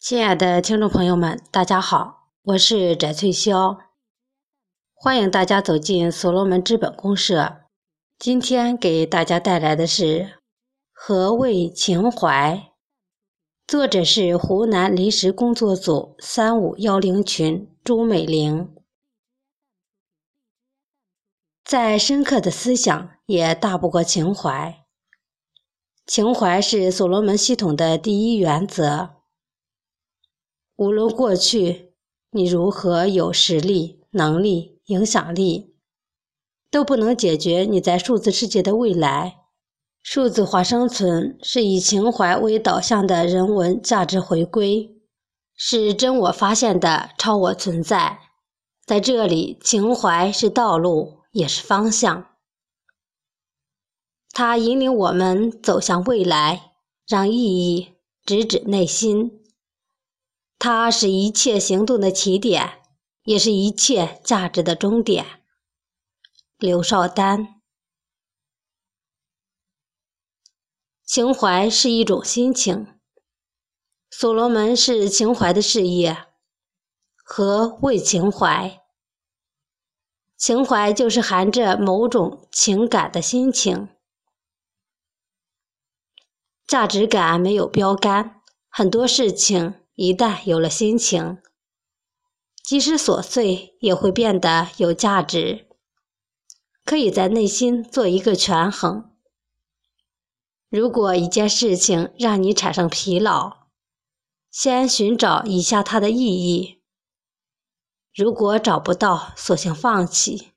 亲爱的听众朋友们，大家好，我是翟翠霄，欢迎大家走进所罗门资本公社。今天给大家带来的是何谓情怀？作者是湖南临时工作组三五幺零群朱美玲。再深刻的思想也大不过情怀。情怀是所罗门系统的第一原则。无论过去你如何有实力、能力、影响力，都不能解决你在数字世界的未来。数字化生存是以情怀为导向的人文价值回归，是真我发现的超我存在。在这里，情怀是道路，也是方向。它引领我们走向未来，让意义直指内心。它是一切行动的起点，也是一切价值的终点。刘少丹，情怀是一种心情。所罗门是情怀的事业。和为情怀？情怀就是含着某种情感的心情。价值感没有标杆，很多事情一旦有了心情，即使琐碎也会变得有价值。可以在内心做一个权衡。如果一件事情让你产生疲劳，先寻找一下它的意义。如果找不到，索性放弃。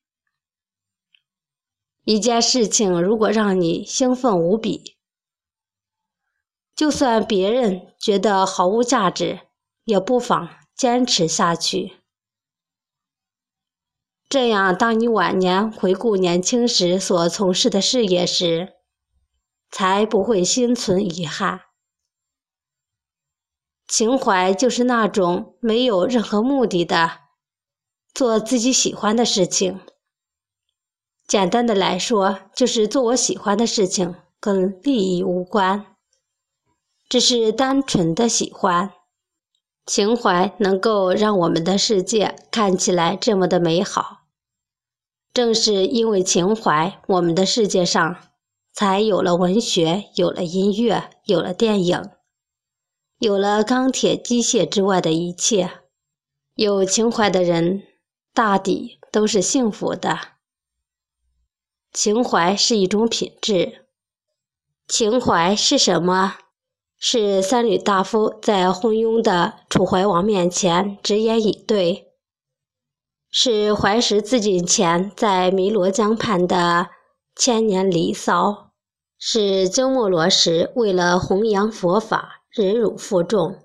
一件事情如果让你兴奋无比，就算别人觉得毫无价值，也不妨坚持下去。这样，当你晚年回顾年轻时所从事的事业时，才不会心存遗憾。情怀就是那种没有任何目的的做自己喜欢的事情。简单的来说，就是做我喜欢的事情，跟利益无关。只是单纯的喜欢，情怀能够让我们的世界看起来这么的美好。正是因为情怀，我们的世界上才有了文学，有了音乐，有了电影，有了钢铁、机械之外的一切。有情怀的人，大抵都是幸福的。情怀是一种品质。情怀是什么？是三闾大夫在昏庸的楚怀王面前直言以对，是怀石自尽前在汨罗江畔的千年离骚，是鸠摩罗什为了弘扬佛法忍辱负重，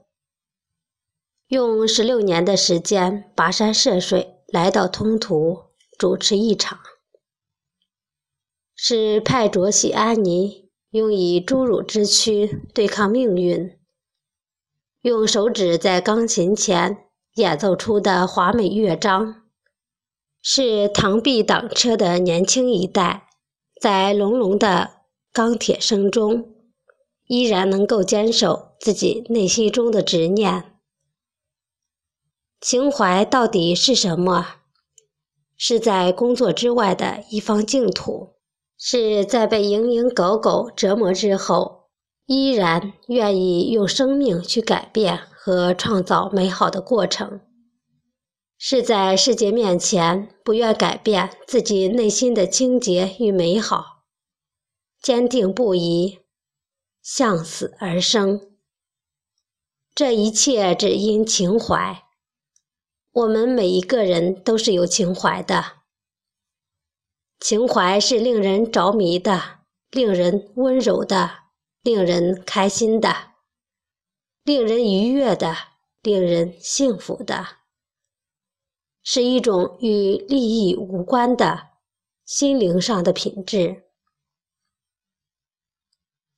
用十六年的时间跋山涉水来到通途主持一场，是派卓喜安尼。用以侏儒之躯对抗命运，用手指在钢琴前演奏出的华美乐章，是螳臂挡车的年轻一代，在隆隆的钢铁声中，依然能够坚守自己内心中的执念。情怀到底是什么？是在工作之外的一方净土。是在被蝇营狗苟折磨之后，依然愿意用生命去改变和创造美好的过程；是在世界面前不愿改变自己内心的清洁与美好，坚定不移，向死而生。这一切只因情怀。我们每一个人都是有情怀的。情怀是令人着迷的，令人温柔的，令人开心的，令人愉悦的，令人幸福的，是一种与利益无关的心灵上的品质。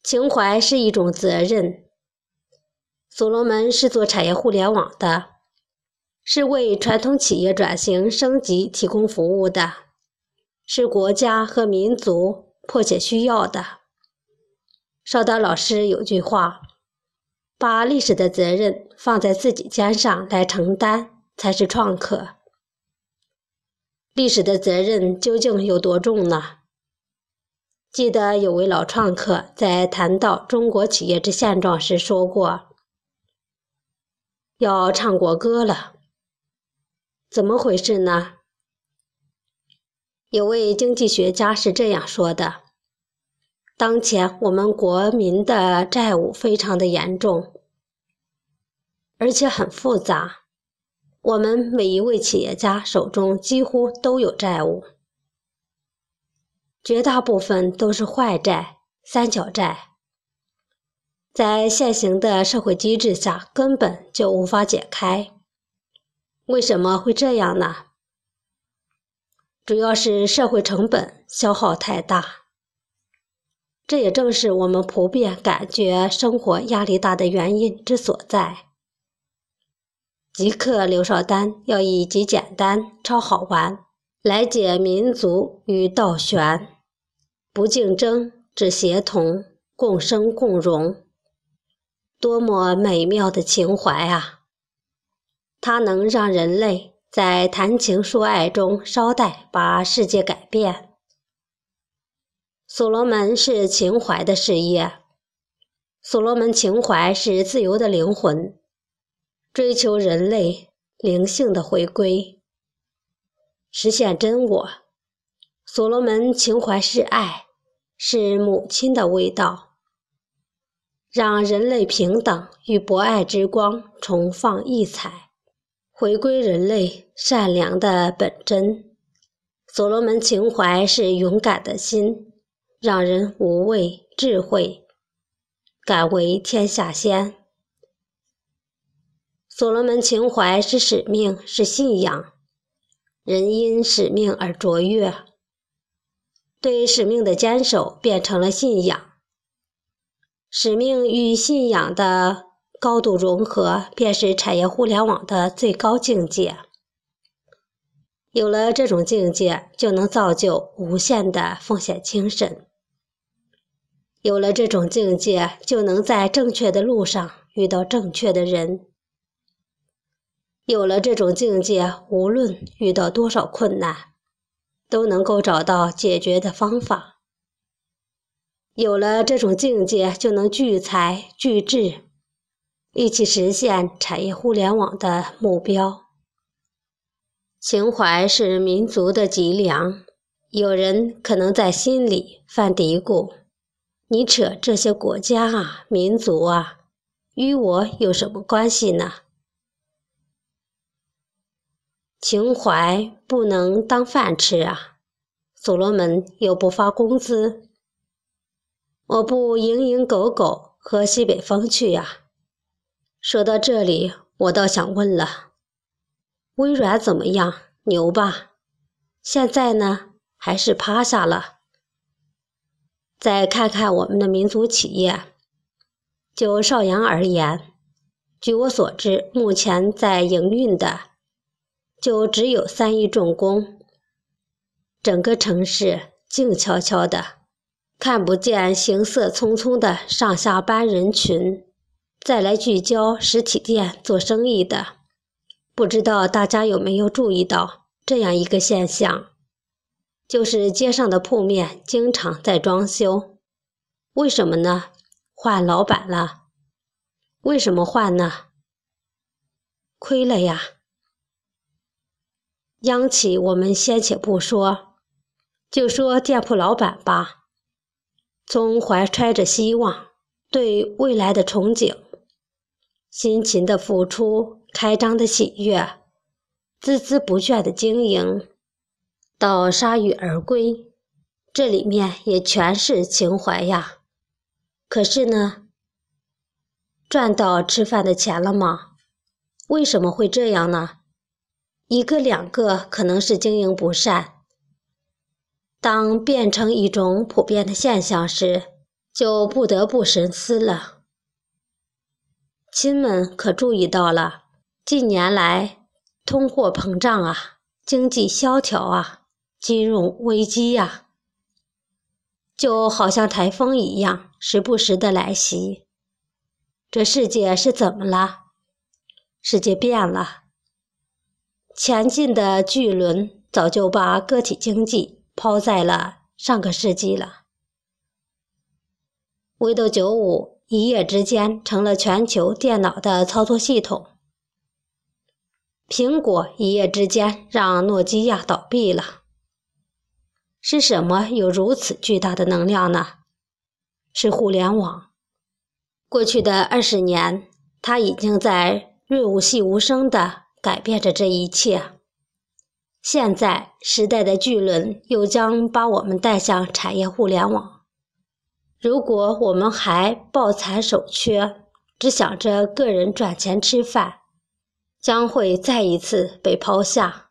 情怀是一种责任。所罗门是做产业互联网的，是为传统企业转型升级提供服务的。是国家和民族迫切需要的。邵丹老师有句话：“把历史的责任放在自己肩上来承担，才是创客。历史的责任究竟有多重呢？记得有位老创客在谈到中国企业之现状时说过：“要唱国歌了。”怎么回事呢？有位经济学家是这样说的：“当前我们国民的债务非常的严重，而且很复杂。”我们每一位企业家手中几乎都有债务，绝大部分都是坏债、三角债，在现行的社会机制下根本就无法解开。为什么会这样呢？主要是社会成本消耗太大，这也正是我们普遍感觉生活压力大的原因之所在。极客刘少丹要以极简单、超好玩来解民族与道玄，不竞争，只协同，共生共荣，多么美妙的情怀啊！它能让人类在谈情说爱中捎带把世界改变。所罗门是情怀的事业，所罗门情怀是自由的灵魂。追求人类灵性的回归，实现真我。所罗门情怀是爱，是母亲的味道，让人类平等与博爱之光重放异彩，回归人类善良的本真。所罗门情怀是勇敢的心，让人无畏智慧，敢为天下先。所罗门情怀是使命，是信仰。人因使命而卓越，对使命的坚守变成了信仰。使命与信仰的高度融合，便是产业互联网的最高境界。有了这种境界，就能造就无限的奉献精神。有了这种境界，就能在正确的路上遇到正确的人。有了这种境界，无论遇到多少困难，都能够找到解决的方法。有了这种境界，就能聚财聚智，一起实现产业互联网的目标。情怀是民族的脊梁。有人可能在心里犯嘀咕：“你扯这些国家啊、民族啊，与我有什么关系呢？”情怀不能当饭吃啊！所罗门又不发工资，我不蝇营狗苟喝西北风去呀。说到这里，我倒想问了：微软怎么样？牛吧？现在呢，还是趴下了？再看看我们的民族企业，就邵阳而言，据我所知，目前在营运的。就只有三一重工，整个城市静悄悄的，看不见行色匆匆的上下班人群。再来聚焦实体店做生意的，不知道大家有没有注意到这样一个现象，就是街上的铺面经常在装修。为什么呢？换老板了。为什么换呢？亏了呀。央企我们先且不说，就说店铺老板吧，从怀揣着希望、对未来的憧憬、辛勤的付出、开张的喜悦、孜孜不倦的经营，到铩羽而归，这里面也全是情怀呀。可是呢，赚到吃饭的钱了吗？为什么会这样呢？一个两个可能是经营不善，当变成一种普遍的现象时，就不得不深思了。亲们可注意到了，近年来通货膨胀啊，经济萧条啊，金融危机呀，就好像台风一样，时不时的来袭。这世界是怎么了？世界变了。前进的巨轮早就把个体经济抛在了上个世纪了。Windows 95一夜之间成了全球电脑的操作系统。苹果一夜之间让诺基亚倒闭了。是什么有如此巨大的能量呢？是互联网。过去的二十年，它已经在润物细无声地改变着这一切。现在，时代的巨轮又将把我们带向产业互联网。如果我们还抱残守缺，只想着个人赚钱吃饭，将会再一次被抛下。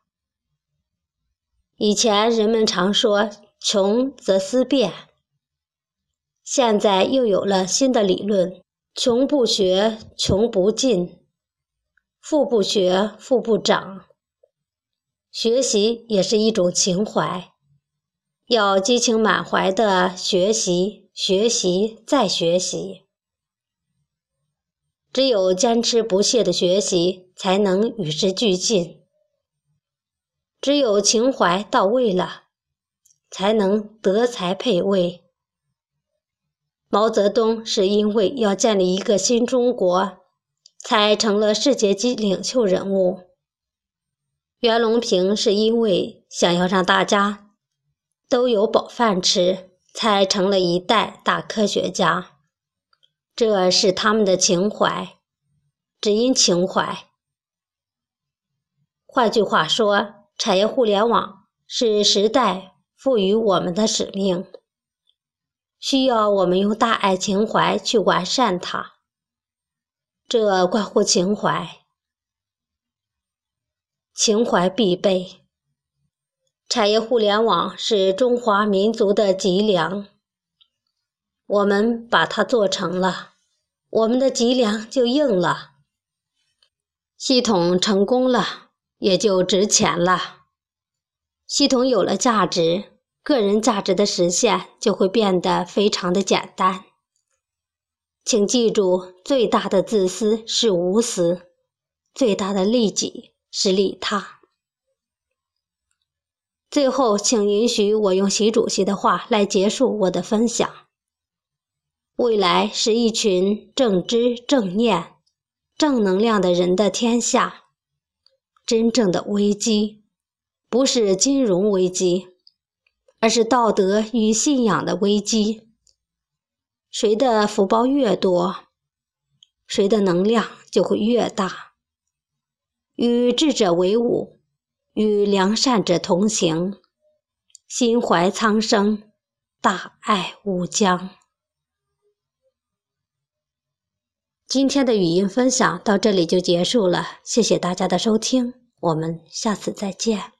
以前人们常说“穷则思变”，现在又有了新的理论：“穷不学，穷不进；富不学，富不长。”学习也是一种情怀，要激情满怀的学习，学习再学习。只有坚持不懈的学习，才能与时俱进。只有情怀到位了，才能德才配位。毛泽东是因为要建立一个新中国，才成了世界级领袖人物。袁隆平是因为想要让大家都有饱饭吃，才成了一代大科学家。这是他们的情怀，只因情怀。换句话说，产业互联网是时代赋予我们的使命，需要我们用大爱情怀去完善它。这关乎情怀。情怀必备，产业互联网是中华民族的脊梁。我们把它做成了，我们的脊梁就硬了。系统成功了，也就值钱了。系统有了价值，个人价值的实现就会变得非常的简单。请记住，最大的自私是无私，最大的利己。是利他。最后，请允许我用习主席的话来结束我的分享：未来是一群正知正念、正能量的人的天下。真正的危机，不是金融危机，而是道德与信仰的危机。谁的福报越多，谁的能量就会越大。与智者为伍，与良善者同行，心怀苍生，大爱无疆。今天的语音分享到这里就结束了，谢谢大家的收听，我们下次再见。